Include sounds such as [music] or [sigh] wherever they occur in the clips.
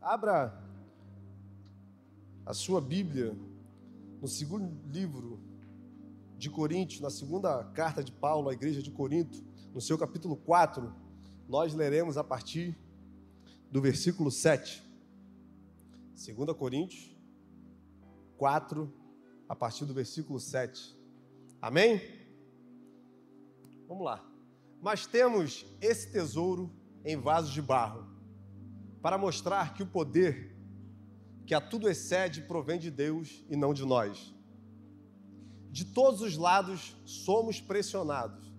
Abra a sua Bíblia no segundo livro de Coríntios, na segunda carta de Paulo à igreja de Corinto, no seu capítulo 4, nós leremos a partir do versículo 7. 2 Coríntios 4, a partir do versículo 7. Amém? Vamos lá. Mas temos esse tesouro em vasos de barro, para mostrar que o poder que a tudo excede provém de Deus e não de nós. De todos os lados somos pressionados,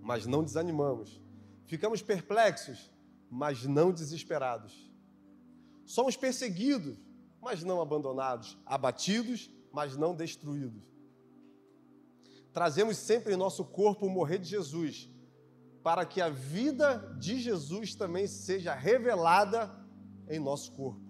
mas não desanimamos. Ficamos perplexos, mas não desesperados. Somos perseguidos, mas não abandonados, abatidos, mas não destruídos. Trazemos sempre em nosso corpo o morrer de Jesus, para que a vida de Jesus também seja revelada em nosso corpo.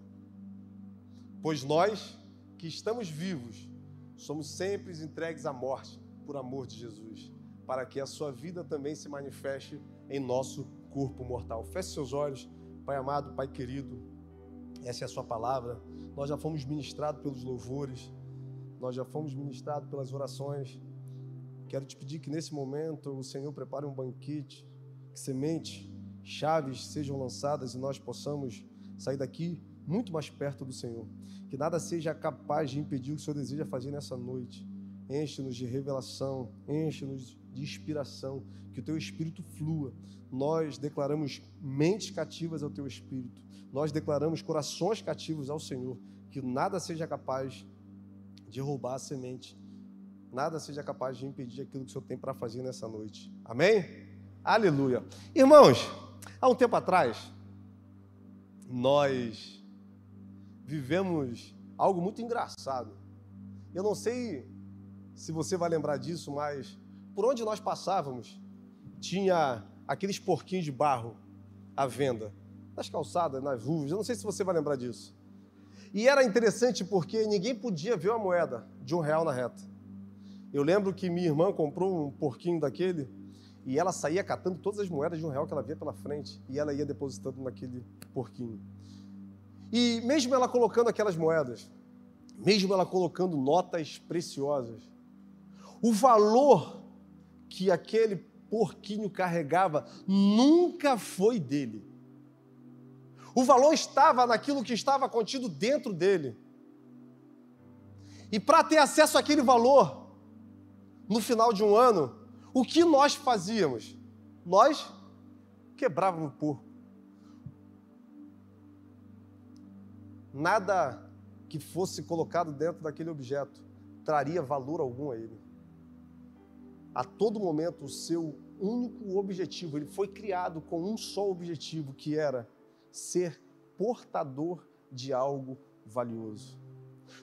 Pois nós, que estamos vivos, somos sempre entregues à morte por amor de Jesus, para que a sua vida também se manifeste em nosso corpo mortal. Feche seus olhos, Pai amado, Pai querido, essa é a sua palavra. Nós já fomos ministrados pelos louvores, nós já fomos ministrados pelas orações. Quero te pedir que nesse momento o Senhor prepare um banquete, que semente, chaves sejam lançadas e nós possamos sair daqui muito mais perto do Senhor. Que nada seja capaz de impedir o que o Senhor deseja fazer nessa noite. Enche-nos de revelação, enche-nos de inspiração, que o teu espírito flua. Nós declaramos mentes cativas ao teu espírito. Nós declaramos corações cativos ao Senhor. Que nada seja capaz de roubar a semente. Nada seja capaz de impedir aquilo que o Senhor tem para fazer nessa noite. Amém? Aleluia. Irmãos, há um tempo atrás, nós vivemos algo muito engraçado. Eu não sei se você vai lembrar disso, mas por onde nós passávamos tinha aqueles porquinhos de barro à venda, nas calçadas, nas ruas. Eu não sei se você vai lembrar disso. E era interessante porque ninguém podia ver uma moeda de um real na reta. Eu lembro que minha irmã comprou um porquinho daquele e ela saía catando todas as moedas de um real que ela via pela frente e ela ia depositando naquele porquinho. E mesmo ela colocando aquelas moedas, mesmo ela colocando notas preciosas, o valor que aquele porquinho carregava nunca foi dele. O valor estava naquilo que estava contido dentro dele. E para ter acesso àquele valor, no final de um ano, o que nós fazíamos? Nós quebrávamos o porco. nada que fosse colocado dentro daquele objeto traria valor algum a ele. A todo momento, o seu único objetivo, ele foi criado com um só objetivo, que era ser portador de algo valioso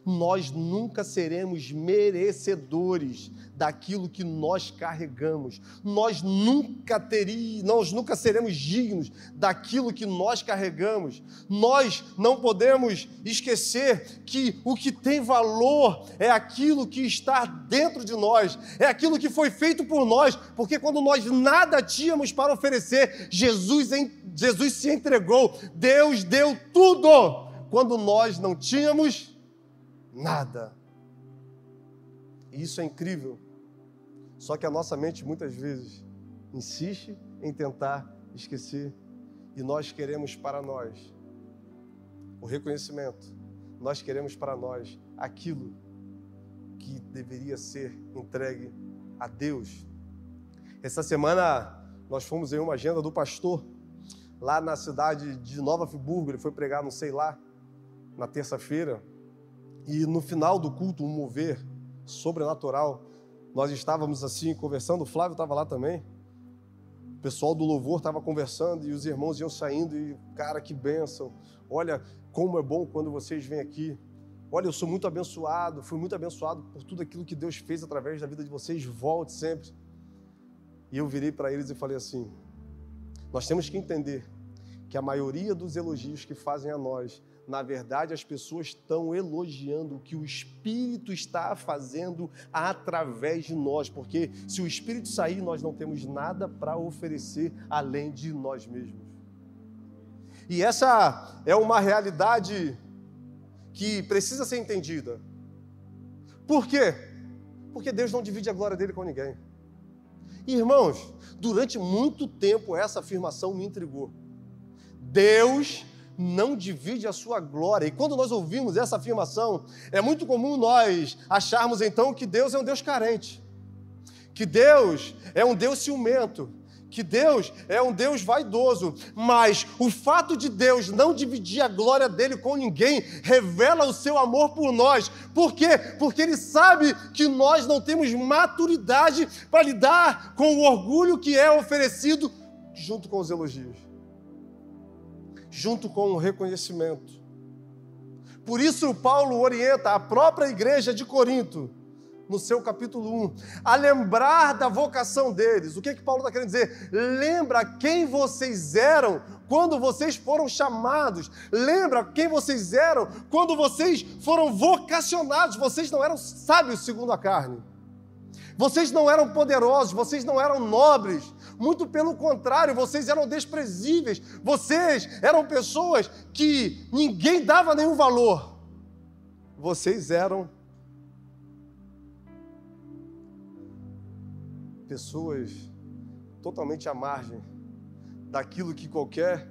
nós nunca seremos merecedores daquilo que nós carregamos. Nós nunca teríamos, nós nunca seremos dignos daquilo que nós carregamos. Nós não podemos esquecer que o que tem valor é aquilo que está dentro de nós, é aquilo que foi feito por nós, porque quando nós nada tínhamos para oferecer, Jesus, Jesus se entregou, Deus deu tudo quando nós não tínhamos nada. E isso é incrível. Só que a nossa mente muitas vezes insiste em tentar esquecer e nós queremos para nós o reconhecimento. Nós queremos para nós aquilo que deveria ser entregue a Deus. Essa semana nós fomos em uma agenda do pastor lá na cidade de Nova Friburgo, ele foi pregar, não sei lá, na terça-feira, e no final do culto, um mover sobrenatural, nós estávamos assim conversando, o Flávio estava lá também. O pessoal do louvor estava conversando e os irmãos iam saindo e, cara, que bênção. Olha como é bom quando vocês vêm aqui. Olha, eu sou muito abençoado, fui muito abençoado por tudo aquilo que Deus fez através da vida de vocês. Volte sempre. E eu virei para eles e falei assim: nós temos que entender que a maioria dos elogios que fazem a nós na verdade, as pessoas estão elogiando o que o Espírito está fazendo através de nós, porque se o Espírito sair, nós não temos nada para oferecer além de nós mesmos. E essa é uma realidade que precisa ser entendida. Por quê? Porque Deus não divide a glória dele com ninguém. Irmãos, durante muito tempo essa afirmação me intrigou. Deus não divide a sua glória. E quando nós ouvimos essa afirmação, é muito comum nós acharmos então que Deus é um Deus carente, que Deus é um Deus ciumento, que Deus é um Deus vaidoso, mas o fato de Deus não dividir a glória dele com ninguém revela o seu amor por nós. Por quê? Porque ele sabe que nós não temos maturidade para lidar com o orgulho que é oferecido junto com os elogios, junto com o reconhecimento. Por isso, Paulo orienta a própria igreja de Corinto no seu capítulo 1, a lembrar da vocação deles. O que, que Paulo está querendo dizer? Lembra quem vocês eram quando vocês foram chamados. Lembra quem vocês eram quando vocês foram vocacionados. Vocês não eram sábios segundo a carne. Vocês não eram poderosos, vocês não eram nobres. Muito pelo contrário, vocês eram desprezíveis. Vocês eram pessoas que ninguém dava nenhum valor. Vocês eram pessoas totalmente à margem daquilo que qualquer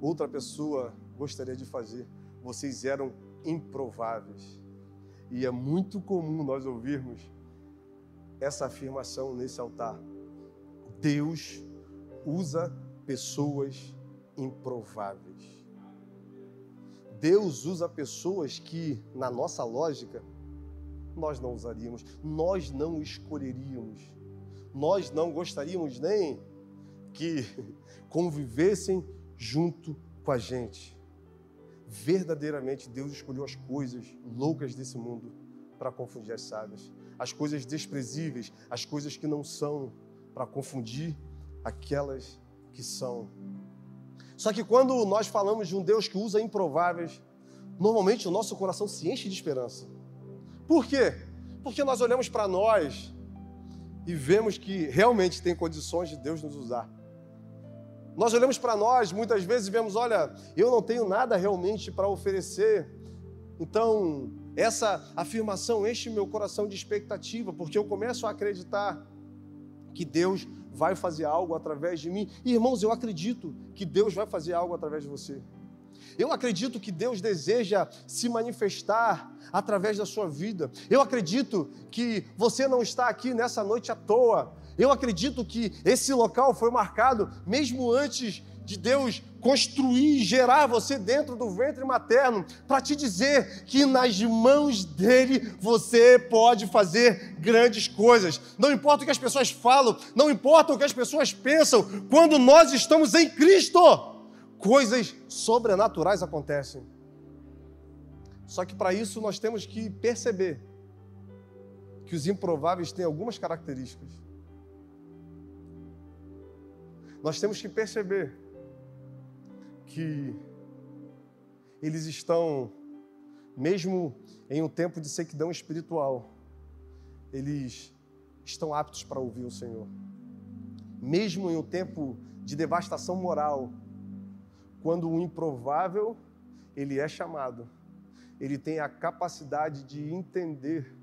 outra pessoa gostaria de fazer. Vocês eram improváveis. E é muito comum nós ouvirmos essa afirmação nesse altar. Deus usa pessoas improváveis. Deus usa pessoas que, na nossa lógica, nós não usaríamos, nós não escolheríamos, nós não gostaríamos nem que [laughs] convivessem junto com a gente. Verdadeiramente, Deus escolheu as coisas loucas desse mundo para confundir as sábias, as coisas desprezíveis, as coisas que não são, para confundir aquelas que são. Só que quando nós falamos de um Deus que usa improváveis, normalmente o nosso coração se enche de esperança. Por quê? Porque nós olhamos para nós e vemos que realmente tem condições de Deus nos usar. Nós olhamos para nós muitas vezes e vemos: olha, eu não tenho nada realmente para oferecer. Então, essa afirmação enche meu coração de expectativa, porque eu começo a acreditar que Deus vai fazer algo através de mim. Irmãos, eu acredito que Deus vai fazer algo através de você. Eu acredito que Deus deseja se manifestar através da sua vida. Eu acredito que você não está aqui nessa noite à toa. Eu acredito que esse local foi marcado mesmo antes de Deus construir e gerar você dentro do ventre materno, para te dizer que nas mãos dele você pode fazer grandes coisas. Não importa o que as pessoas falam, não importa o que as pessoas pensam, quando nós estamos em Cristo coisas sobrenaturais acontecem. Só que para isso nós temos que perceber que os improváveis têm algumas características. Nós temos que perceber que eles estão, mesmo em um tempo de sequidão espiritual, eles estão aptos para ouvir o Senhor. Mesmo em um tempo de devastação moral, quando o improvável ele é chamado, ele tem a capacidade de entender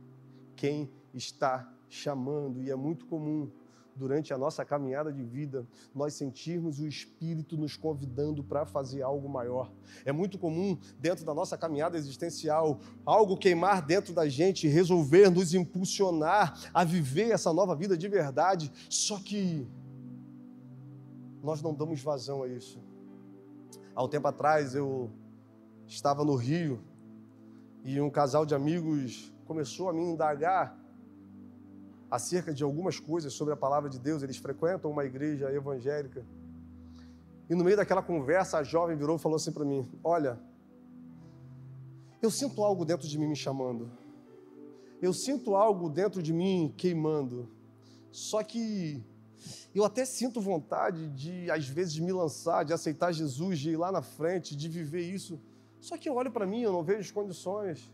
quem está chamando e é muito comum durante a nossa caminhada de vida, nós sentirmos o Espírito nos convidando para fazer algo maior. É muito comum, dentro da nossa caminhada existencial, algo queimar dentro da gente, resolver nos impulsionar a viver essa nova vida de verdade, só que nós não damos vazão a isso. Há um tempo atrás eu estava no Rio e um casal de amigos começou a me indagar acerca de algumas coisas sobre a palavra de Deus. Eles frequentam uma igreja evangélica. E no meio daquela conversa, a jovem virou e falou assim para mim: Olha, eu sinto algo dentro de mim me chamando. Eu sinto algo dentro de mim queimando. Só que eu até sinto vontade de, às vezes, de me lançar, de aceitar Jesus, de ir lá na frente, de viver isso. Só que eu olho para mim, eu não vejo as condições.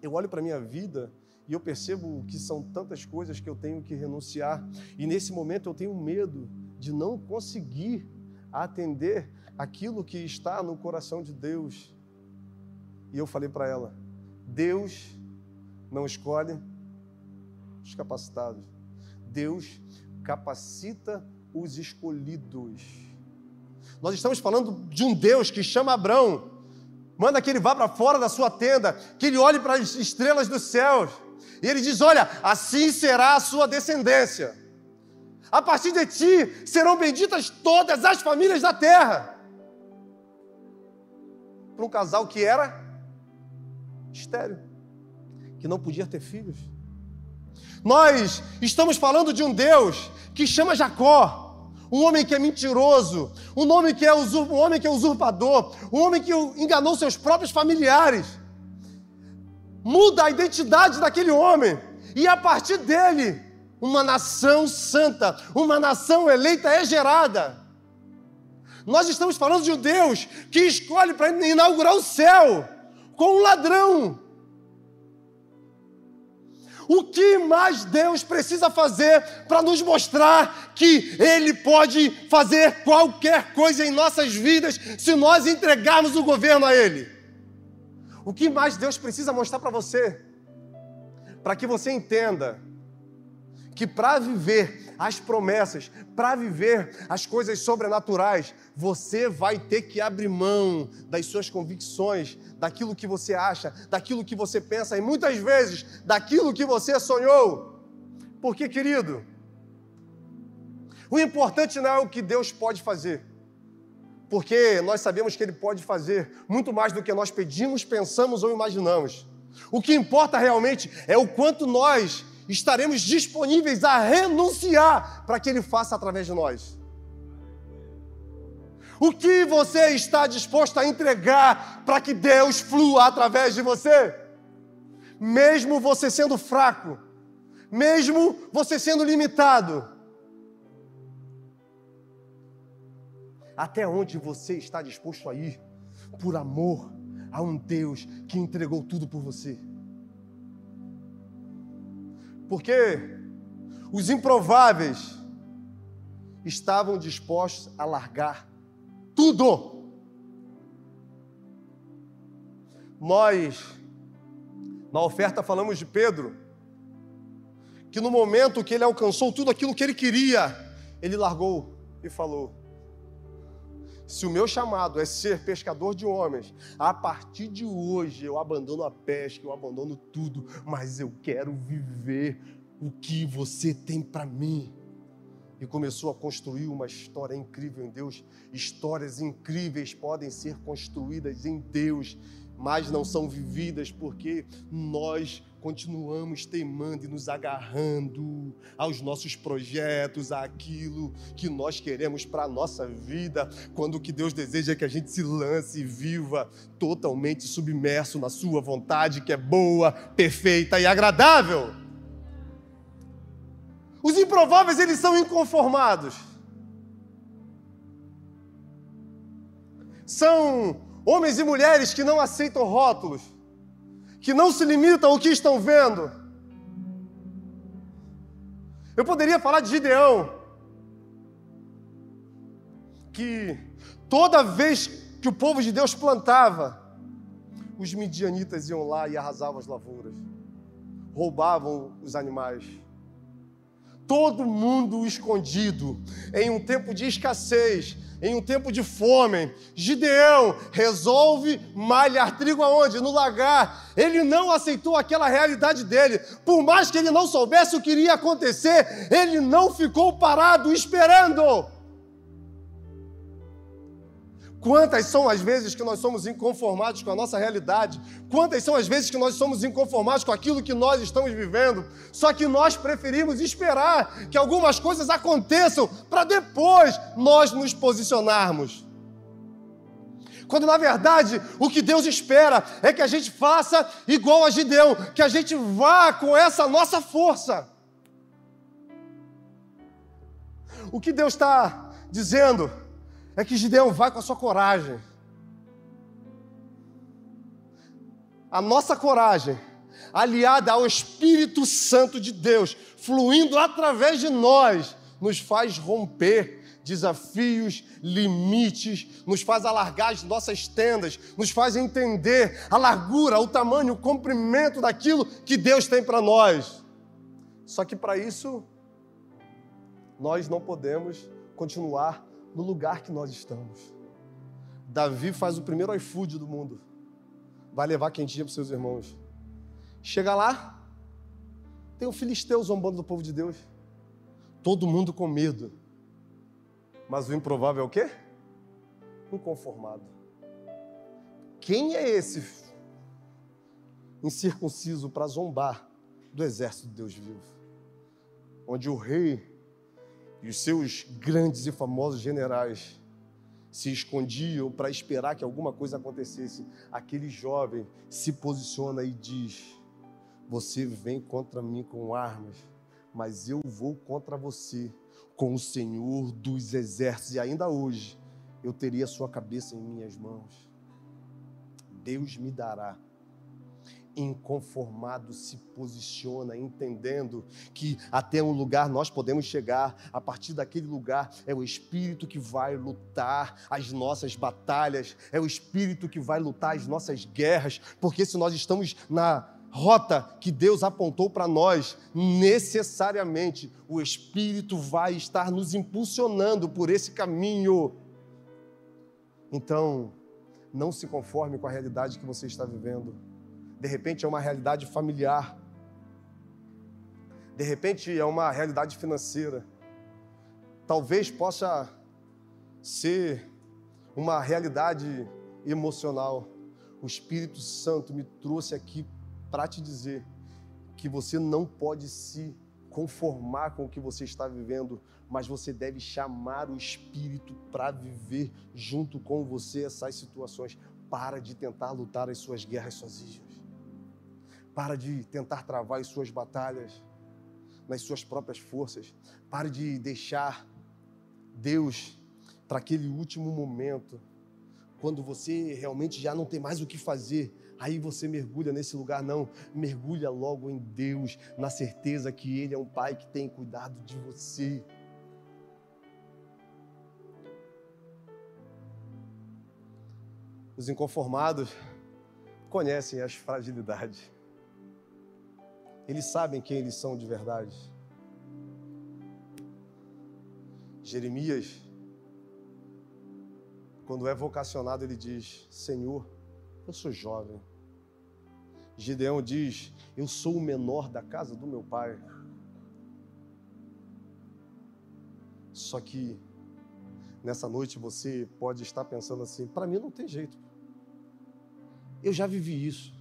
Eu olho para a minha vida e eu percebo que são tantas coisas que eu tenho que renunciar. E nesse momento eu tenho medo de não conseguir atender aquilo que está no coração de Deus. E eu falei para ela: Deus não escolhe os capacitados, Deus capacita os escolhidos. Nós estamos falando de um Deus que chama Abraão, manda que ele vá para fora da sua tenda, que ele olhe para as estrelas dos céus, e ele diz: Olha, assim será a sua descendência. A partir de ti serão benditas todas as famílias da terra. Para um casal que era estéreo, que não podia ter filhos. Nós estamos falando de um Deus que chama Jacó, um homem que é mentiroso, um homem que é, um homem que é usurpador, um homem que enganou seus próprios familiares. Muda a identidade daquele homem, e a partir dele, uma nação santa, uma nação eleita é gerada. Nós estamos falando de um Deus que escolhe para inaugurar o céu com um ladrão. O que mais Deus precisa fazer para nos mostrar que Ele pode fazer qualquer coisa em nossas vidas se nós entregarmos o governo a Ele? O que mais Deus precisa mostrar para você? Para que você entenda que para viver as promessas, para viver as coisas sobrenaturais, você vai ter que abrir mão das suas convicções, daquilo que você acha, daquilo que você pensa e muitas vezes daquilo que você sonhou. Porque, querido, o importante não é o que Deus pode fazer, porque nós sabemos que Ele pode fazer muito mais do que nós pedimos, pensamos ou imaginamos. O que importa realmente é o quanto nós estaremos disponíveis a renunciar para que Ele faça através de nós. O que você está disposto a entregar para que Deus flua através de você? Mesmo você sendo fraco, mesmo você sendo limitado. Até onde você está disposto a ir por amor a um Deus que entregou tudo por você? Porque os improváveis estavam dispostos a largar tudo. Nós, na oferta, falamos de Pedro, que no momento que ele alcançou tudo aquilo que ele queria, ele largou e falou: se o meu chamado é ser pescador de homens, a partir de hoje eu abandono a pesca, eu abandono tudo, mas eu quero viver o que você tem para mim. E começou a construir uma história incrível em Deus. Histórias incríveis podem ser construídas em Deus, mas não são vividas porque nós continuamos teimando e nos agarrando aos nossos projetos, àquilo que nós queremos para a nossa vida, quando o que Deus deseja é que a gente se lance e viva totalmente submerso na Sua vontade, que é boa, perfeita e agradável. Os improváveis, eles são inconformados. São homens e mulheres que não aceitam rótulos que não se limitam ao que estão vendo. Eu poderia falar de Gideão, que toda vez que o povo de Deus plantava, os midianitas iam lá e arrasavam as lavouras, roubavam os animais todo mundo escondido, em um tempo de escassez, em um tempo de fome. Gideão resolve malhar trigo aonde? No lagar. Ele não aceitou aquela realidade dele. Por mais que ele não soubesse o que iria acontecer, ele não ficou parado esperando. Quantas são as vezes que nós somos inconformados com a nossa realidade? Quantas são as vezes que nós somos inconformados com aquilo que nós estamos vivendo? Só que nós preferimos esperar que algumas coisas aconteçam para depois nós nos posicionarmos. Quando na verdade o que Deus espera é que a gente faça igual a Gideão, que a gente vá com essa nossa força. O que Deus está dizendo? É que Gideão vai com a sua coragem. A nossa coragem, aliada ao Espírito Santo de Deus, fluindo através de nós, nos faz romper desafios, limites, nos faz alargar as nossas tendas, nos faz entender a largura, o tamanho, o comprimento daquilo que Deus tem para nós. Só que para isso, nós não podemos continuar no lugar que nós estamos. Davi faz o primeiro iFood do mundo. Vai levar quentinha para seus irmãos. Chega lá, tem um filisteu zombando do povo de Deus. Todo mundo com medo. Mas o improvável é o quê? Inconformado. Quem é esse incircunciso para zombar do exército de Deus vivo? Onde o rei e os seus grandes e famosos generais se escondiam para esperar que alguma coisa acontecesse. Aquele jovem se posiciona e diz: Você vem contra mim com armas, mas eu vou contra você com o Senhor dos exércitos. E ainda hoje eu teria sua cabeça em minhas mãos. Deus me dará inconformado se posiciona, entendendo que até um lugar nós podemos chegar, a partir daquele lugar é o Espírito que vai lutar as nossas batalhas, é o Espírito que vai lutar as nossas guerras, porque se nós estamos na rota que Deus apontou para nós, necessariamente o Espírito vai estar nos impulsionando por esse caminho. Então, não se conforme com a realidade que você está vivendo de repente é uma realidade familiar, de repente é uma realidade financeira, talvez possa ser uma realidade emocional. O Espírito Santo me trouxe aqui para te dizer que você não pode se conformar com o que você está vivendo, mas você deve chamar o Espírito para viver junto com você essas situações. Para de tentar lutar as suas guerras sozinho. Para de tentar travar as suas batalhas nas suas próprias forças. Pare de deixar Deus para aquele último momento, quando você realmente já não tem mais o que fazer. Aí você mergulha nesse lugar, não. Mergulha logo em Deus, na certeza que Ele é um Pai que tem cuidado de você. Os inconformados conhecem as fragilidades. Eles sabem quem eles são de verdade. Jeremias, quando é vocacionado, ele diz: Senhor, eu sou jovem. Gideão diz: Eu sou o menor da casa do meu pai. Só que nessa noite você pode estar pensando assim: para mim não tem jeito. Eu já vivi isso.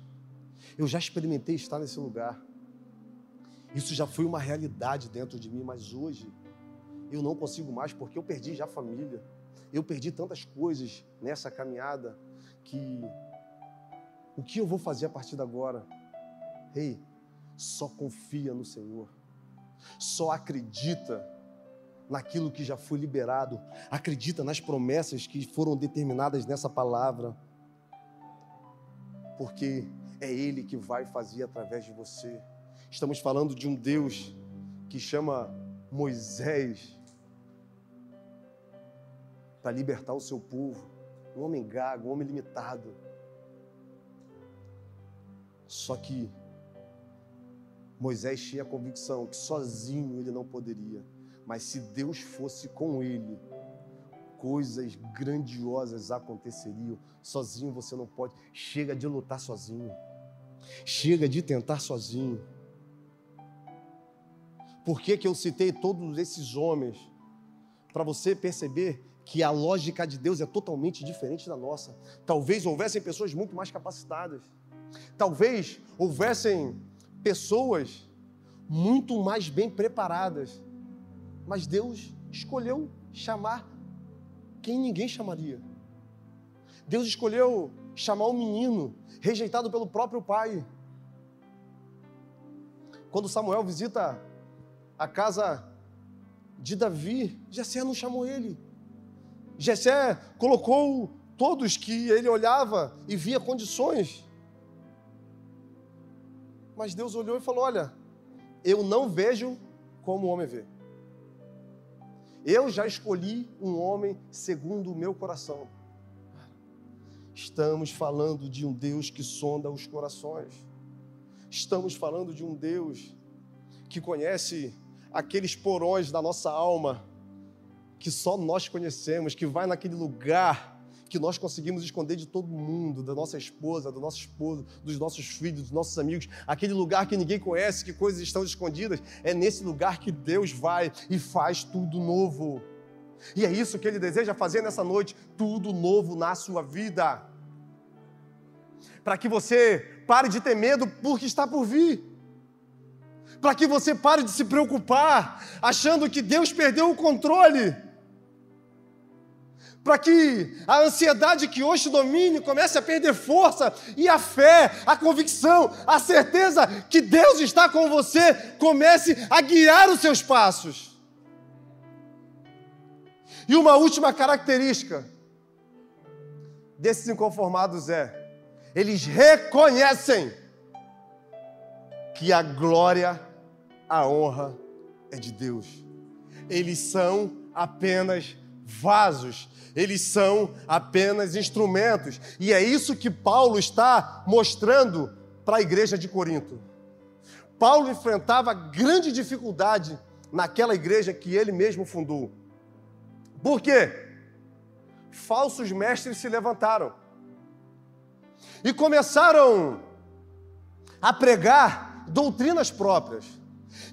Eu já experimentei estar nesse lugar. Isso já foi uma realidade dentro de mim, mas hoje eu não consigo mais porque eu perdi já a família. Eu perdi tantas coisas nessa caminhada que o que eu vou fazer a partir de agora? Ei, hey, só confia no Senhor. Só acredita naquilo que já foi liberado. Acredita nas promessas que foram determinadas nessa palavra. Porque é Ele que vai fazer através de você. Estamos falando de um Deus que chama Moisés para libertar o seu povo, um homem gago, um homem limitado. Só que Moisés tinha a convicção que sozinho ele não poderia, mas se Deus fosse com ele, coisas grandiosas aconteceriam. Sozinho você não pode. Chega de lutar sozinho. Chega de tentar sozinho. Por que, que eu citei todos esses homens? Para você perceber que a lógica de Deus é totalmente diferente da nossa. Talvez houvessem pessoas muito mais capacitadas. Talvez houvessem pessoas muito mais bem preparadas. Mas Deus escolheu chamar quem ninguém chamaria. Deus escolheu chamar um menino rejeitado pelo próprio pai. Quando Samuel visita a casa de Davi, Jessé não chamou ele. Jessé colocou todos que ele olhava e via condições. Mas Deus olhou e falou: Olha, eu não vejo como o homem vê. Eu já escolhi um homem segundo o meu coração. Estamos falando de um Deus que sonda os corações. Estamos falando de um Deus que conhece aqueles porões da nossa alma que só nós conhecemos, que vai naquele lugar que nós conseguimos esconder de todo mundo, da nossa esposa, do nosso esposo, dos nossos filhos, dos nossos amigos, aquele lugar que ninguém conhece, que coisas estão escondidas, é nesse lugar que Deus vai e faz tudo novo. E é isso que Ele deseja fazer nessa noite, tudo novo na sua vida. Para que você pare de ter medo porque está por vir. Para que você pare de se preocupar achando que Deus perdeu o controle para que a ansiedade que hoje domine comece a perder força e a fé, a convicção, a certeza que Deus está com você comece a guiar os seus passos. E uma última característica desses inconformados é: eles reconhecem que a glória, a honra é de Deus. Eles são apenas vasos eles são apenas instrumentos. E é isso que Paulo está mostrando para a igreja de Corinto. Paulo enfrentava grande dificuldade naquela igreja que ele mesmo fundou. Por quê? Falsos mestres se levantaram e começaram a pregar doutrinas próprias.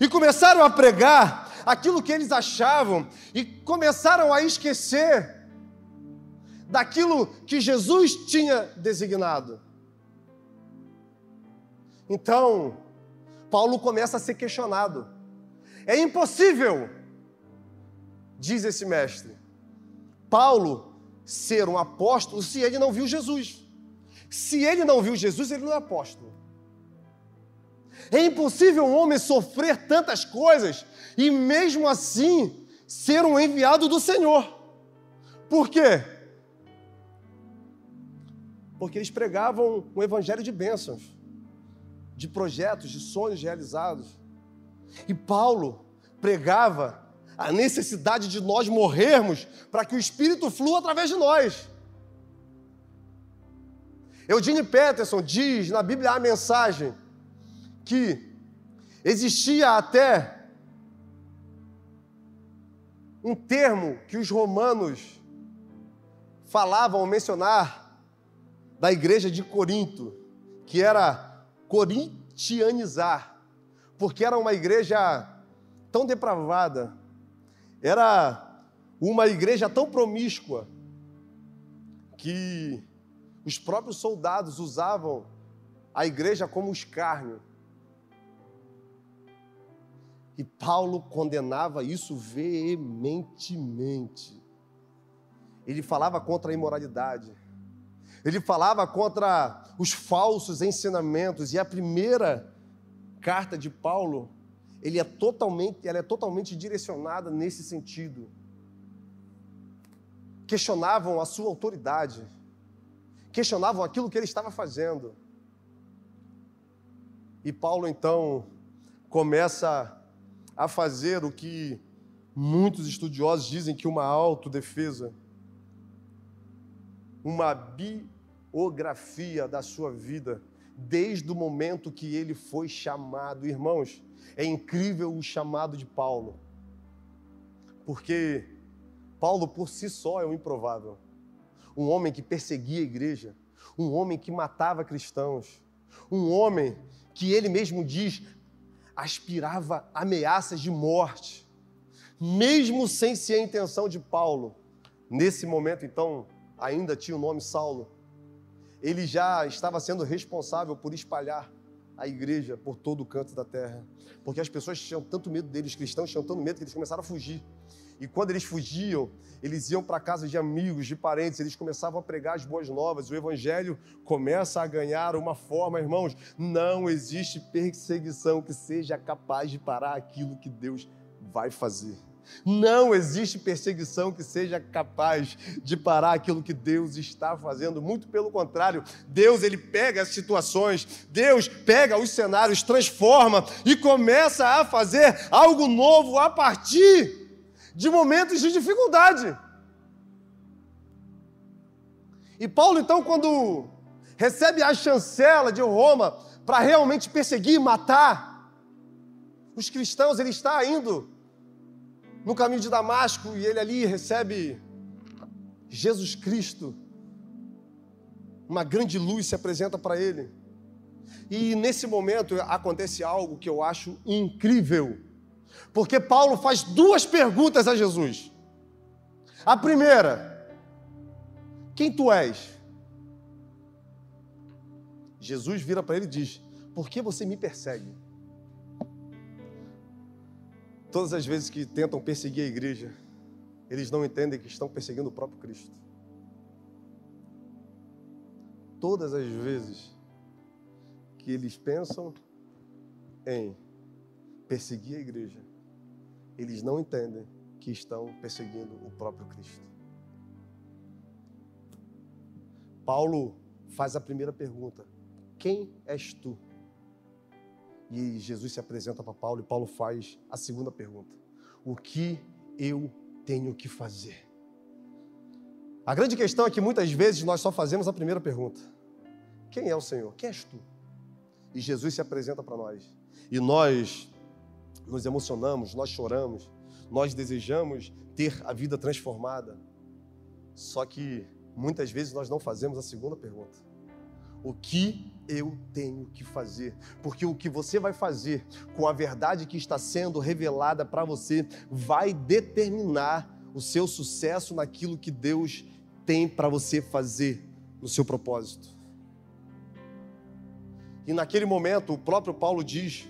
E começaram a pregar aquilo que eles achavam e começaram a esquecer daquilo que Jesus tinha designado. Então, Paulo começa a ser questionado. É impossível, diz esse mestre, Paulo ser um apóstolo se ele não viu Jesus. Se ele não viu Jesus, ele não é apóstolo. É impossível um homem sofrer tantas coisas e mesmo assim ser um enviado do Senhor. Por quê? porque eles pregavam um evangelho de bênçãos, de projetos, de sonhos realizados. E Paulo pregava a necessidade de nós morrermos para que o Espírito flua através de nós. Eugene Peterson diz na Bíblia a mensagem que existia até um termo que os romanos falavam ao mencionar da igreja de Corinto, que era corintianizar, porque era uma igreja tão depravada, era uma igreja tão promíscua, que os próprios soldados usavam a igreja como escárnio. E Paulo condenava isso veementemente. Ele falava contra a imoralidade ele falava contra os falsos ensinamentos, e a primeira carta de Paulo, ele é totalmente, ela é totalmente direcionada nesse sentido. Questionavam a sua autoridade, questionavam aquilo que ele estava fazendo. E Paulo então começa a fazer o que muitos estudiosos dizem que uma autodefesa, uma bi biografia da sua vida, desde o momento que ele foi chamado. Irmãos, é incrível o chamado de Paulo, porque Paulo por si só é um improvável. Um homem que perseguia a igreja, um homem que matava cristãos, um homem que ele mesmo diz aspirava ameaças de morte, mesmo sem ser a intenção de Paulo. Nesse momento, então, ainda tinha o nome Saulo ele já estava sendo responsável por espalhar a igreja por todo o canto da terra. Porque as pessoas tinham tanto medo deles, os cristãos tinham tanto medo que eles começaram a fugir. E quando eles fugiam, eles iam para casa de amigos, de parentes, eles começavam a pregar as boas novas. O evangelho começa a ganhar uma forma, irmãos. Não existe perseguição que seja capaz de parar aquilo que Deus vai fazer. Não existe perseguição que seja capaz de parar aquilo que Deus está fazendo. Muito pelo contrário, Deus ele pega as situações, Deus pega os cenários, transforma e começa a fazer algo novo a partir de momentos de dificuldade. E Paulo, então, quando recebe a chancela de Roma para realmente perseguir e matar os cristãos, ele está indo no caminho de Damasco e ele ali recebe Jesus Cristo. Uma grande luz se apresenta para ele. E nesse momento acontece algo que eu acho incrível. Porque Paulo faz duas perguntas a Jesus. A primeira: Quem tu és? Jesus vira para ele e diz: Por que você me persegue? Todas as vezes que tentam perseguir a igreja, eles não entendem que estão perseguindo o próprio Cristo. Todas as vezes que eles pensam em perseguir a igreja, eles não entendem que estão perseguindo o próprio Cristo. Paulo faz a primeira pergunta: Quem és tu? E Jesus se apresenta para Paulo e Paulo faz a segunda pergunta: O que eu tenho que fazer? A grande questão é que muitas vezes nós só fazemos a primeira pergunta: Quem é o Senhor? Quem és tu? E Jesus se apresenta para nós. E nós nos emocionamos, nós choramos, nós desejamos ter a vida transformada. Só que muitas vezes nós não fazemos a segunda pergunta: O que eu tenho que fazer? Porque o que você vai fazer com a verdade que está sendo revelada para você vai determinar o seu sucesso naquilo que Deus tem para você fazer no seu propósito. E naquele momento, o próprio Paulo diz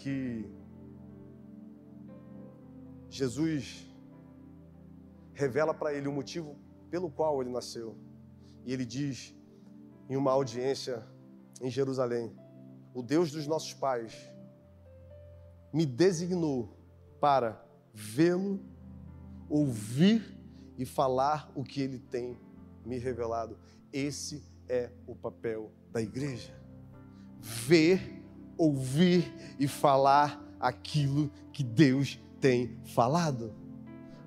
que Jesus revela para ele o motivo pelo qual ele nasceu. E ele diz em uma audiência em Jerusalém: O Deus dos nossos pais me designou para vê-lo, ouvir e falar o que ele tem me revelado. Esse é o papel da igreja. Ver, ouvir e falar aquilo que Deus tem falado.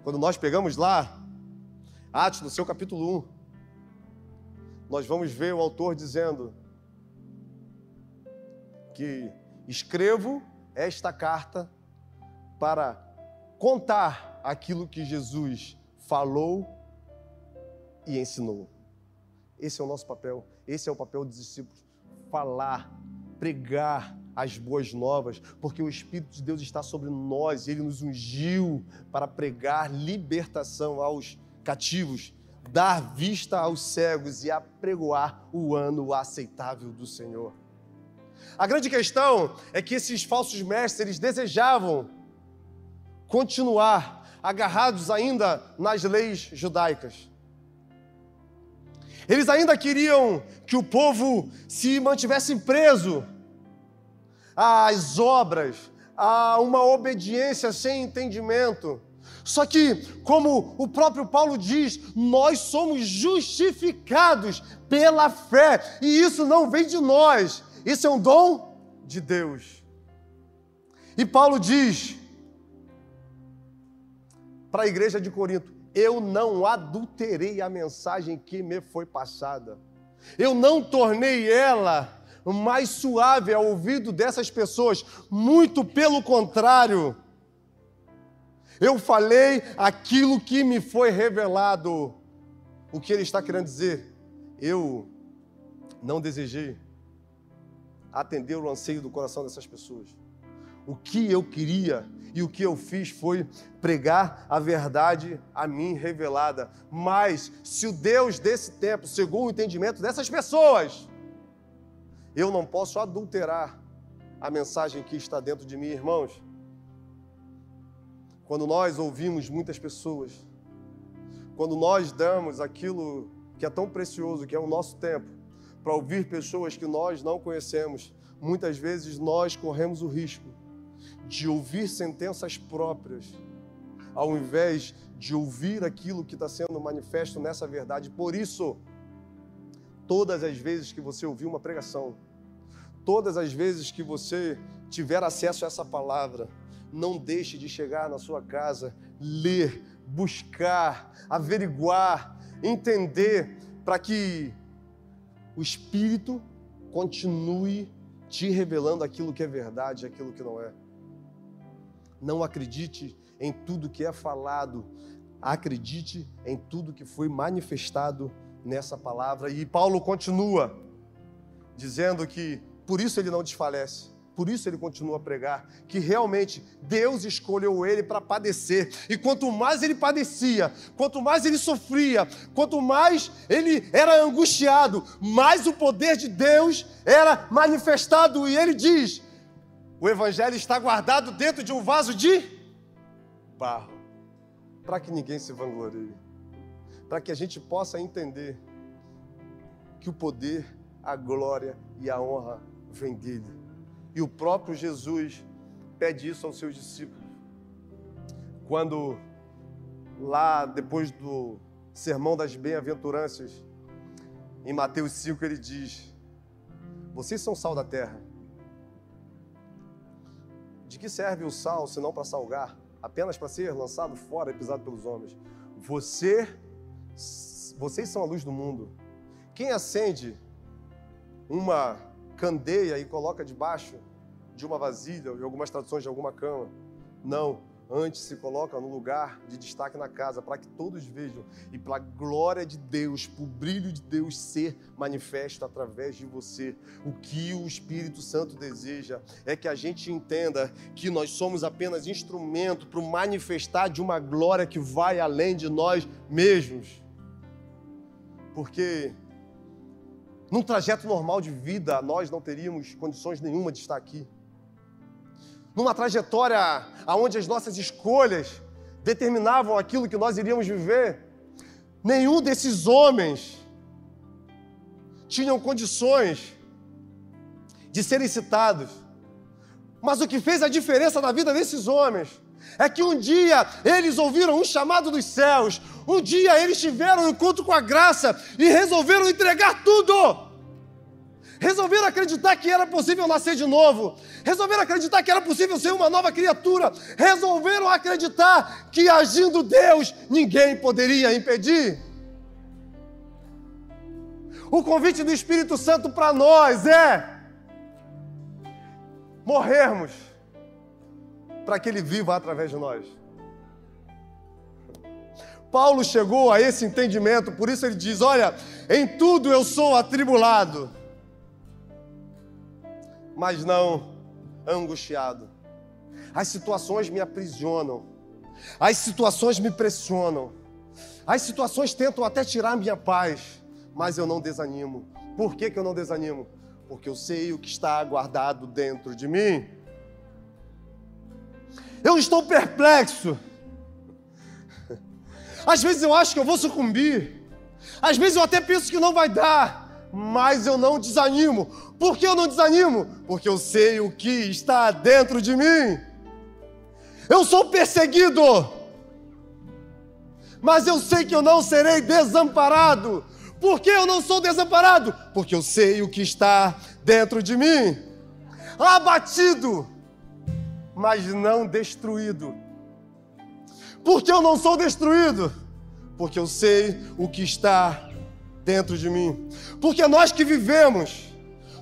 Quando nós pegamos lá, Atos, no seu capítulo 1, nós vamos ver o autor dizendo que escrevo esta carta para contar aquilo que Jesus falou e ensinou. Esse é o nosso papel, esse é o papel dos discípulos: falar, pregar as boas novas, porque o Espírito de Deus está sobre nós, ele nos ungiu para pregar libertação aos cativos, dar vista aos cegos e apregoar o ano aceitável do Senhor. A grande questão é que esses falsos mestres desejavam continuar agarrados ainda nas leis judaicas. Eles ainda queriam que o povo se mantivesse preso às obras, a uma obediência sem entendimento. Só que, como o próprio Paulo diz, nós somos justificados pela fé, e isso não vem de nós, isso é um dom de Deus. E Paulo diz para a igreja de Corinto: Eu não adulterei a mensagem que me foi passada, eu não tornei ela mais suave ao ouvido dessas pessoas, muito pelo contrário. Eu falei aquilo que me foi revelado. O que ele está querendo dizer? Eu não desejei atender o anseio do coração dessas pessoas. O que eu queria e o que eu fiz foi pregar a verdade a mim revelada. Mas se o Deus desse tempo segundo o entendimento dessas pessoas, eu não posso adulterar a mensagem que está dentro de mim, irmãos. Quando nós ouvimos muitas pessoas, quando nós damos aquilo que é tão precioso, que é o nosso tempo, para ouvir pessoas que nós não conhecemos, muitas vezes nós corremos o risco de ouvir sentenças próprias, ao invés de ouvir aquilo que está sendo manifesto nessa verdade. Por isso, Todas as vezes que você ouvir uma pregação, todas as vezes que você tiver acesso a essa palavra, não deixe de chegar na sua casa, ler, buscar, averiguar, entender, para que o Espírito continue te revelando aquilo que é verdade e aquilo que não é. Não acredite em tudo que é falado, acredite em tudo que foi manifestado nessa palavra. E Paulo continua dizendo que por isso ele não desfalece. Por isso ele continua a pregar que realmente Deus escolheu ele para padecer. E quanto mais ele padecia, quanto mais ele sofria, quanto mais ele era angustiado, mais o poder de Deus era manifestado. E ele diz: o evangelho está guardado dentro de um vaso de barro, para que ninguém se vanglorie, para que a gente possa entender que o poder, a glória e a honra vem dele e o próprio Jesus pede isso aos seus discípulos. Quando, lá depois do sermão das bem-aventuranças, em Mateus 5, ele diz: Vocês são sal da terra. De que serve o sal se não para salgar? Apenas para ser lançado fora e pisado pelos homens. Você, vocês são a luz do mundo. Quem acende uma candeia e coloca debaixo de uma vasilha, de algumas traduções de alguma cama. Não, antes se coloca no lugar de destaque na casa, para que todos vejam e para a glória de Deus, para o brilho de Deus ser manifesto através de você. O que o Espírito Santo deseja é que a gente entenda que nós somos apenas instrumento para o manifestar de uma glória que vai além de nós mesmos. Porque num trajeto normal de vida, nós não teríamos condições nenhuma de estar aqui. Numa trajetória onde as nossas escolhas determinavam aquilo que nós iríamos viver, nenhum desses homens tinham condições de serem citados. Mas o que fez a diferença na vida desses homens é que um dia eles ouviram um chamado dos céus, um dia eles tiveram um encontro com a graça e resolveram entregar tudo. Resolveram acreditar que era possível nascer de novo. Resolveram acreditar que era possível ser uma nova criatura. Resolveram acreditar que agindo Deus, ninguém poderia impedir. O convite do Espírito Santo para nós é morrermos para que Ele viva através de nós. Paulo chegou a esse entendimento, por isso ele diz: Olha, em tudo eu sou atribulado, mas não angustiado. As situações me aprisionam, as situações me pressionam, as situações tentam até tirar minha paz, mas eu não desanimo. Por que, que eu não desanimo? Porque eu sei o que está guardado dentro de mim. Eu estou perplexo. Às vezes eu acho que eu vou sucumbir. Às vezes eu até penso que não vai dar. Mas eu não desanimo. Por que eu não desanimo? Porque eu sei o que está dentro de mim. Eu sou perseguido. Mas eu sei que eu não serei desamparado. Por que eu não sou desamparado? Porque eu sei o que está dentro de mim. Abatido mas não destruído. Por que eu não sou destruído? Porque eu sei o que está dentro de mim. Porque nós que vivemos,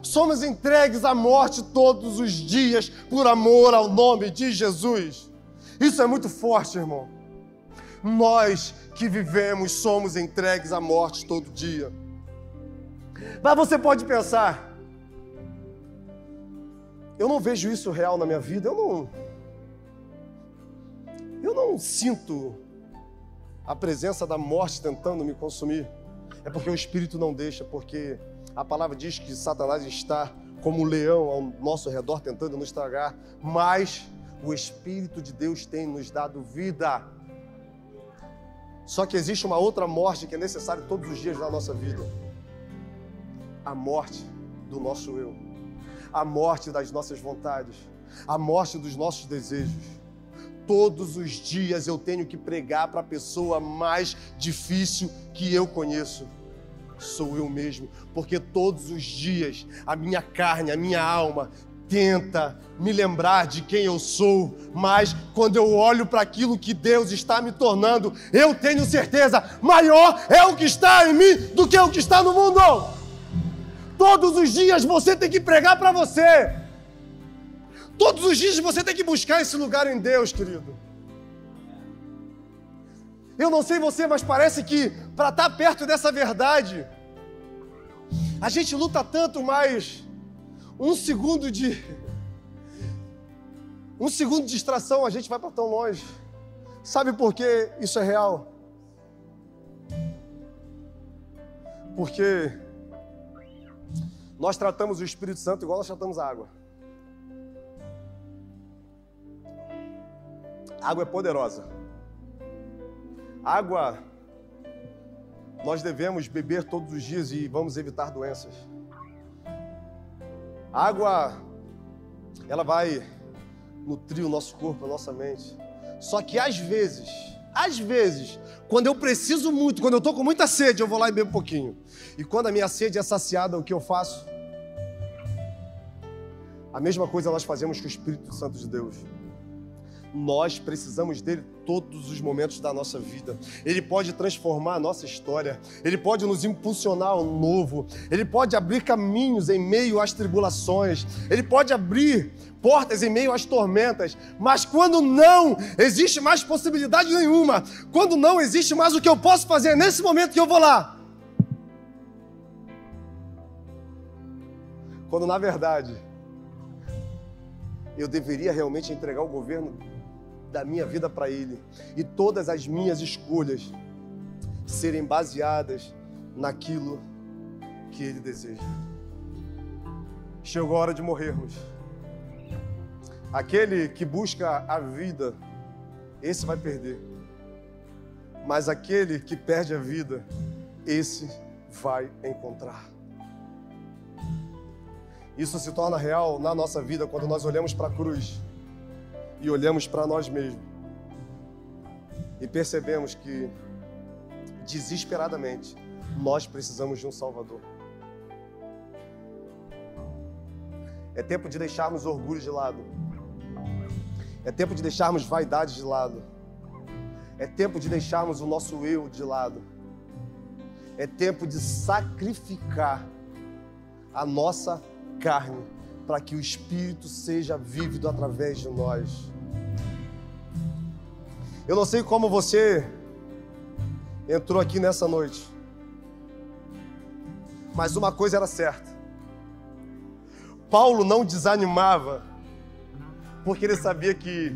somos entregues à morte todos os dias por amor ao nome de Jesus. Isso é muito forte, irmão. Nós que vivemos somos entregues à morte todo dia. Mas você pode pensar, eu não vejo isso real na minha vida, eu não. Eu não sinto a presença da morte tentando me consumir. É porque o Espírito não deixa, porque a palavra diz que Satanás está como um leão ao nosso redor tentando nos estragar, mas o Espírito de Deus tem nos dado vida. Só que existe uma outra morte que é necessária todos os dias da nossa vida: a morte do nosso eu a morte das nossas vontades, a morte dos nossos desejos. Todos os dias eu tenho que pregar para a pessoa mais difícil que eu conheço. Sou eu mesmo, porque todos os dias a minha carne, a minha alma tenta me lembrar de quem eu sou, mas quando eu olho para aquilo que Deus está me tornando, eu tenho certeza, maior é o que está em mim do que o que está no mundo. Todos os dias você tem que pregar para você. Todos os dias você tem que buscar esse lugar em Deus, querido. Eu não sei você, mas parece que para estar tá perto dessa verdade, a gente luta tanto, mas um segundo de um segundo de distração, a gente vai para tão longe. Sabe por que isso é real? Porque nós tratamos o Espírito Santo igual nós tratamos a água. A água é poderosa. Água nós devemos beber todos os dias e vamos evitar doenças. A água ela vai nutrir o nosso corpo, a nossa mente. Só que às vezes, às vezes, quando eu preciso muito, quando eu estou com muita sede, eu vou lá e bebo um pouquinho. E quando a minha sede é saciada, o que eu faço? A mesma coisa nós fazemos com o Espírito Santo de Deus. Nós precisamos dele todos os momentos da nossa vida. Ele pode transformar a nossa história, ele pode nos impulsionar ao novo, ele pode abrir caminhos em meio às tribulações, ele pode abrir portas em meio às tormentas, mas quando não existe mais possibilidade nenhuma, quando não existe mais o que eu posso fazer nesse momento que eu vou lá. Quando na verdade eu deveria realmente entregar o governo da minha vida para Ele e todas as minhas escolhas serem baseadas naquilo que Ele deseja. Chegou a hora de morrermos. Aquele que busca a vida, esse vai perder. Mas aquele que perde a vida, esse vai encontrar. Isso se torna real na nossa vida quando nós olhamos para a cruz e olhamos para nós mesmos e percebemos que, desesperadamente, nós precisamos de um Salvador. É tempo de deixarmos orgulho de lado. É tempo de deixarmos vaidade de lado. É tempo de deixarmos o nosso eu de lado. É tempo de sacrificar a nossa carne para que o Espírito seja vívido através de nós. Eu não sei como você entrou aqui nessa noite, mas uma coisa era certa: Paulo não desanimava porque ele sabia que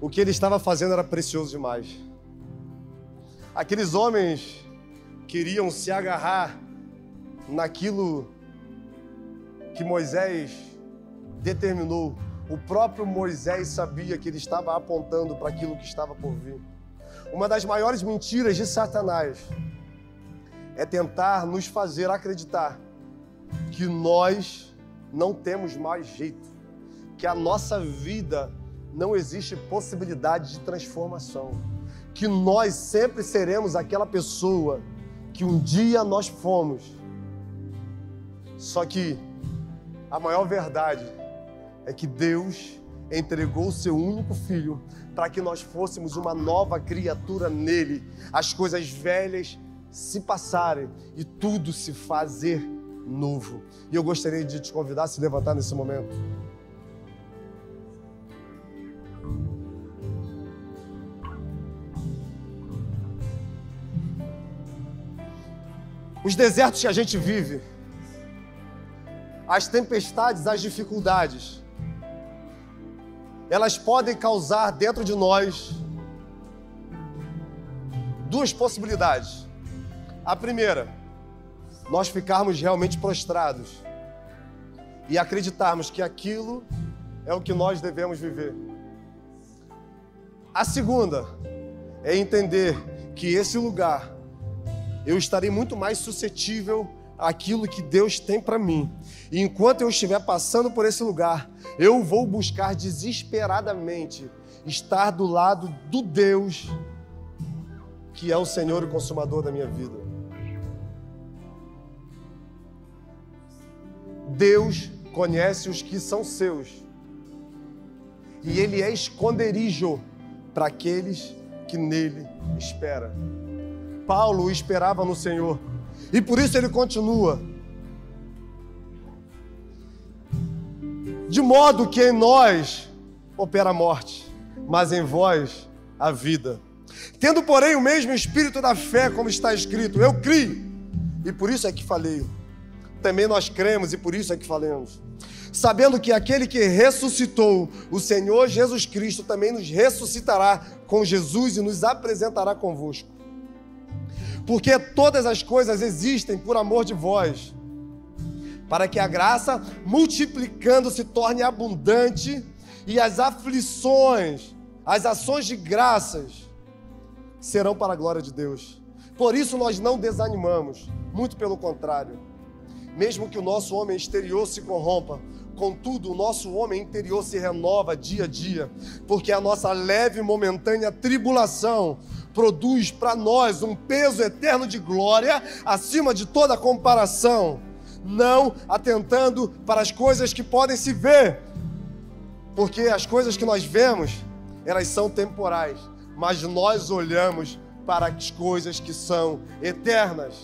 o que ele estava fazendo era precioso demais. Aqueles homens queriam se agarrar naquilo que Moisés determinou. O próprio Moisés sabia que ele estava apontando para aquilo que estava por vir. Uma das maiores mentiras de Satanás é tentar nos fazer acreditar que nós não temos mais jeito que a nossa vida não existe possibilidade de transformação, que nós sempre seremos aquela pessoa que um dia nós fomos. Só que a maior verdade é que Deus entregou o seu único filho para que nós fôssemos uma nova criatura nele. As coisas velhas se passarem e tudo se fazer novo. E eu gostaria de te convidar a se levantar nesse momento. Os desertos que a gente vive, as tempestades, as dificuldades, elas podem causar dentro de nós duas possibilidades. A primeira, nós ficarmos realmente prostrados e acreditarmos que aquilo é o que nós devemos viver. A segunda é entender que esse lugar eu estarei muito mais suscetível àquilo que Deus tem para mim. E enquanto eu estiver passando por esse lugar, eu vou buscar desesperadamente estar do lado do Deus que é o Senhor e consumador da minha vida. Deus conhece os que são seus, e ele é esconderijo para aqueles que nele esperam. Paulo esperava no Senhor, e por isso ele continua. De modo que em nós opera a morte, mas em vós a vida. Tendo, porém, o mesmo espírito da fé, como está escrito, eu criei, e por isso é que falei. Também nós cremos, e por isso é que falamos. Sabendo que aquele que ressuscitou o Senhor Jesus Cristo também nos ressuscitará com Jesus e nos apresentará convosco. Porque todas as coisas existem por amor de vós, para que a graça, multiplicando, se torne abundante e as aflições, as ações de graças, serão para a glória de Deus. Por isso nós não desanimamos, muito pelo contrário. Mesmo que o nosso homem exterior se corrompa, contudo o nosso homem interior se renova dia a dia, porque a nossa leve e momentânea tribulação produz para nós um peso eterno de glória acima de toda comparação, não atentando para as coisas que podem se ver, porque as coisas que nós vemos, elas são temporais mas nós olhamos para as coisas que são eternas.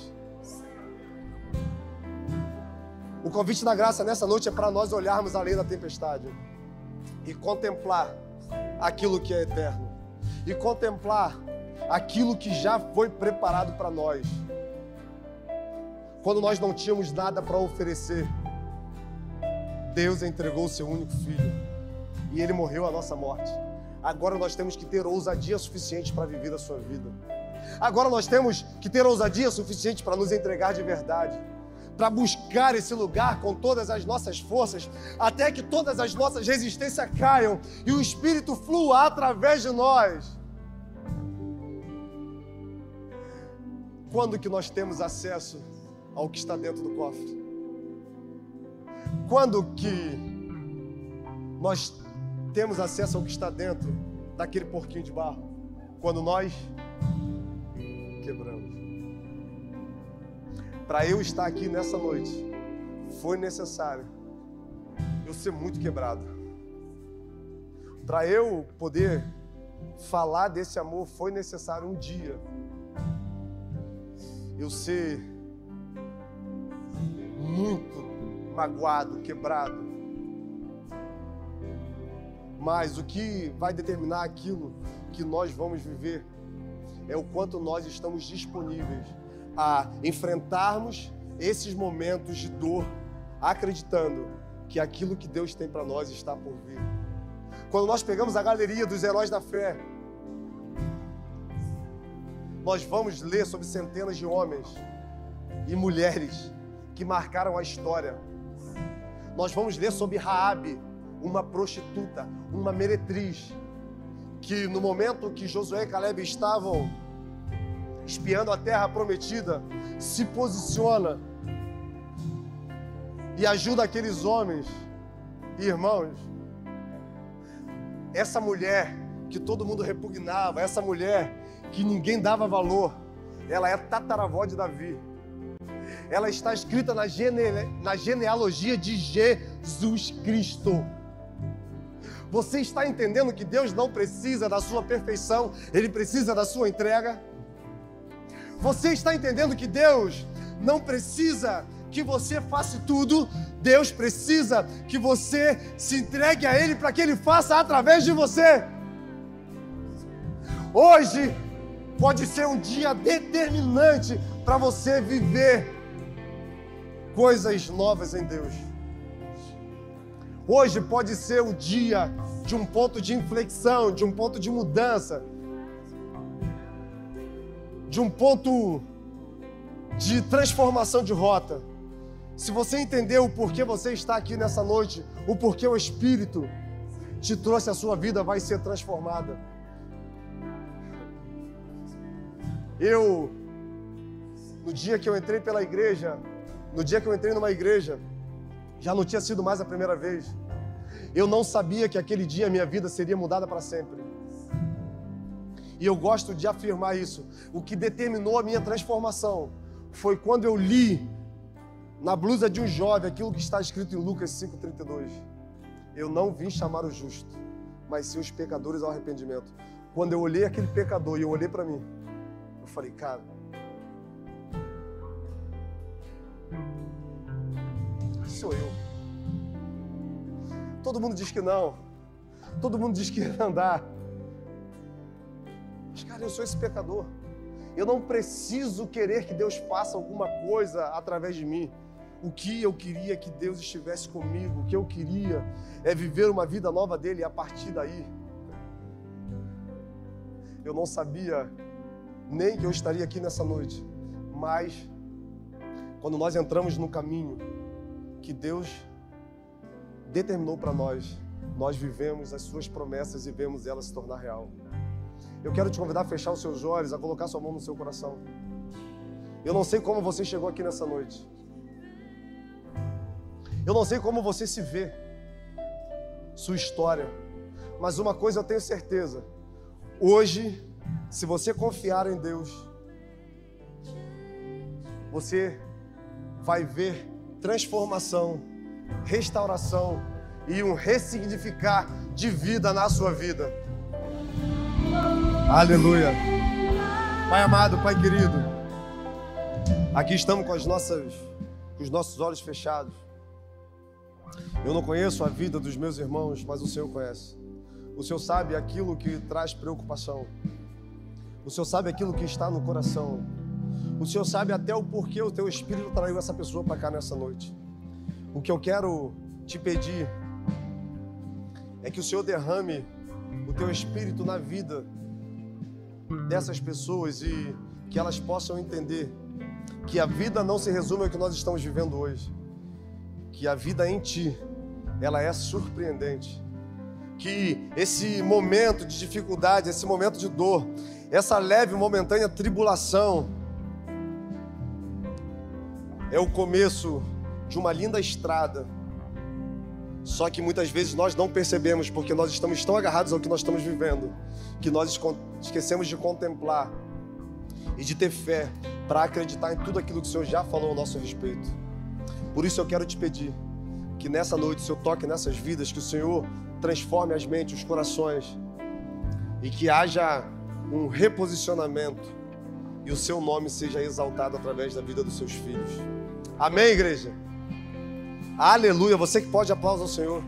O convite da graça nessa noite é para nós olharmos além da tempestade e contemplar aquilo que é eterno e contemplar aquilo que já foi preparado para nós. Quando nós não tínhamos nada para oferecer, Deus entregou o seu único filho e ele morreu a nossa morte. Agora nós temos que ter ousadia suficiente para viver a sua vida. Agora nós temos que ter ousadia suficiente para nos entregar de verdade, para buscar esse lugar com todas as nossas forças, até que todas as nossas resistências caiam e o Espírito flua através de nós. Quando que nós temos acesso ao que está dentro do cofre? Quando que nós temos acesso ao que está dentro daquele porquinho de barro quando nós quebramos. Para eu estar aqui nessa noite, foi necessário eu ser muito quebrado. Para eu poder falar desse amor, foi necessário um dia eu ser muito magoado, quebrado mas o que vai determinar aquilo que nós vamos viver é o quanto nós estamos disponíveis a enfrentarmos esses momentos de dor, acreditando que aquilo que Deus tem para nós está por vir. Quando nós pegamos a galeria dos heróis da fé, nós vamos ler sobre centenas de homens e mulheres que marcaram a história. Nós vamos ler sobre Raabe, uma prostituta, uma meretriz, que no momento que Josué e Caleb estavam espiando a terra prometida, se posiciona e ajuda aqueles homens e irmãos. Essa mulher que todo mundo repugnava, essa mulher que ninguém dava valor, ela é tataravó de Davi. Ela está escrita na, gene... na genealogia de Jesus Cristo. Você está entendendo que Deus não precisa da sua perfeição, Ele precisa da sua entrega? Você está entendendo que Deus não precisa que você faça tudo, Deus precisa que você se entregue a Ele para que Ele faça através de você. Hoje pode ser um dia determinante para você viver coisas novas em Deus. Hoje pode ser o dia de um ponto de inflexão, de um ponto de mudança, de um ponto de transformação de rota. Se você entendeu o porquê você está aqui nessa noite, o porquê o Espírito te trouxe a sua vida vai ser transformada. Eu, no dia que eu entrei pela igreja, no dia que eu entrei numa igreja, já não tinha sido mais a primeira vez. Eu não sabia que aquele dia a minha vida seria mudada para sempre. E eu gosto de afirmar isso. O que determinou a minha transformação foi quando eu li na blusa de um jovem aquilo que está escrito em Lucas 5,32. Eu não vim chamar o justo, mas sim os pecadores ao arrependimento. Quando eu olhei aquele pecador e eu olhei para mim, eu falei, cara, sou eu. Todo mundo diz que não. Todo mundo diz que ia andar. Mas, cara, eu sou esse pecador. Eu não preciso querer que Deus faça alguma coisa através de mim. O que eu queria que Deus estivesse comigo, o que eu queria é viver uma vida nova dele e a partir daí. Eu não sabia nem que eu estaria aqui nessa noite, mas quando nós entramos no caminho que Deus determinou para nós, nós vivemos as suas promessas e vemos elas se tornar real. Eu quero te convidar a fechar os seus olhos, a colocar sua mão no seu coração. Eu não sei como você chegou aqui nessa noite. Eu não sei como você se vê, sua história, mas uma coisa eu tenho certeza: hoje, se você confiar em Deus, você vai ver transformação, restauração e um ressignificar de vida na sua vida. Aleluia. Pai amado, Pai querido, aqui estamos com as nossas com os nossos olhos fechados. Eu não conheço a vida dos meus irmãos, mas o Senhor conhece. O Senhor sabe aquilo que traz preocupação. O Senhor sabe aquilo que está no coração. O Senhor sabe até o porquê o teu espírito traiu essa pessoa para cá nessa noite. O que eu quero te pedir é que o Senhor derrame o teu espírito na vida dessas pessoas e que elas possam entender que a vida não se resume ao que nós estamos vivendo hoje. Que a vida em ti ela é surpreendente. Que esse momento de dificuldade, esse momento de dor, essa leve momentânea tribulação é o começo de uma linda estrada. Só que muitas vezes nós não percebemos porque nós estamos tão agarrados ao que nós estamos vivendo, que nós esquecemos de contemplar e de ter fé para acreditar em tudo aquilo que o Senhor já falou ao nosso respeito. Por isso eu quero te pedir que nessa noite o Senhor toque nessas vidas, que o Senhor transforme as mentes, os corações e que haja um reposicionamento e o seu nome seja exaltado através da vida dos seus filhos. Amém, igreja? Aleluia. Você que pode aplaudir ao Senhor.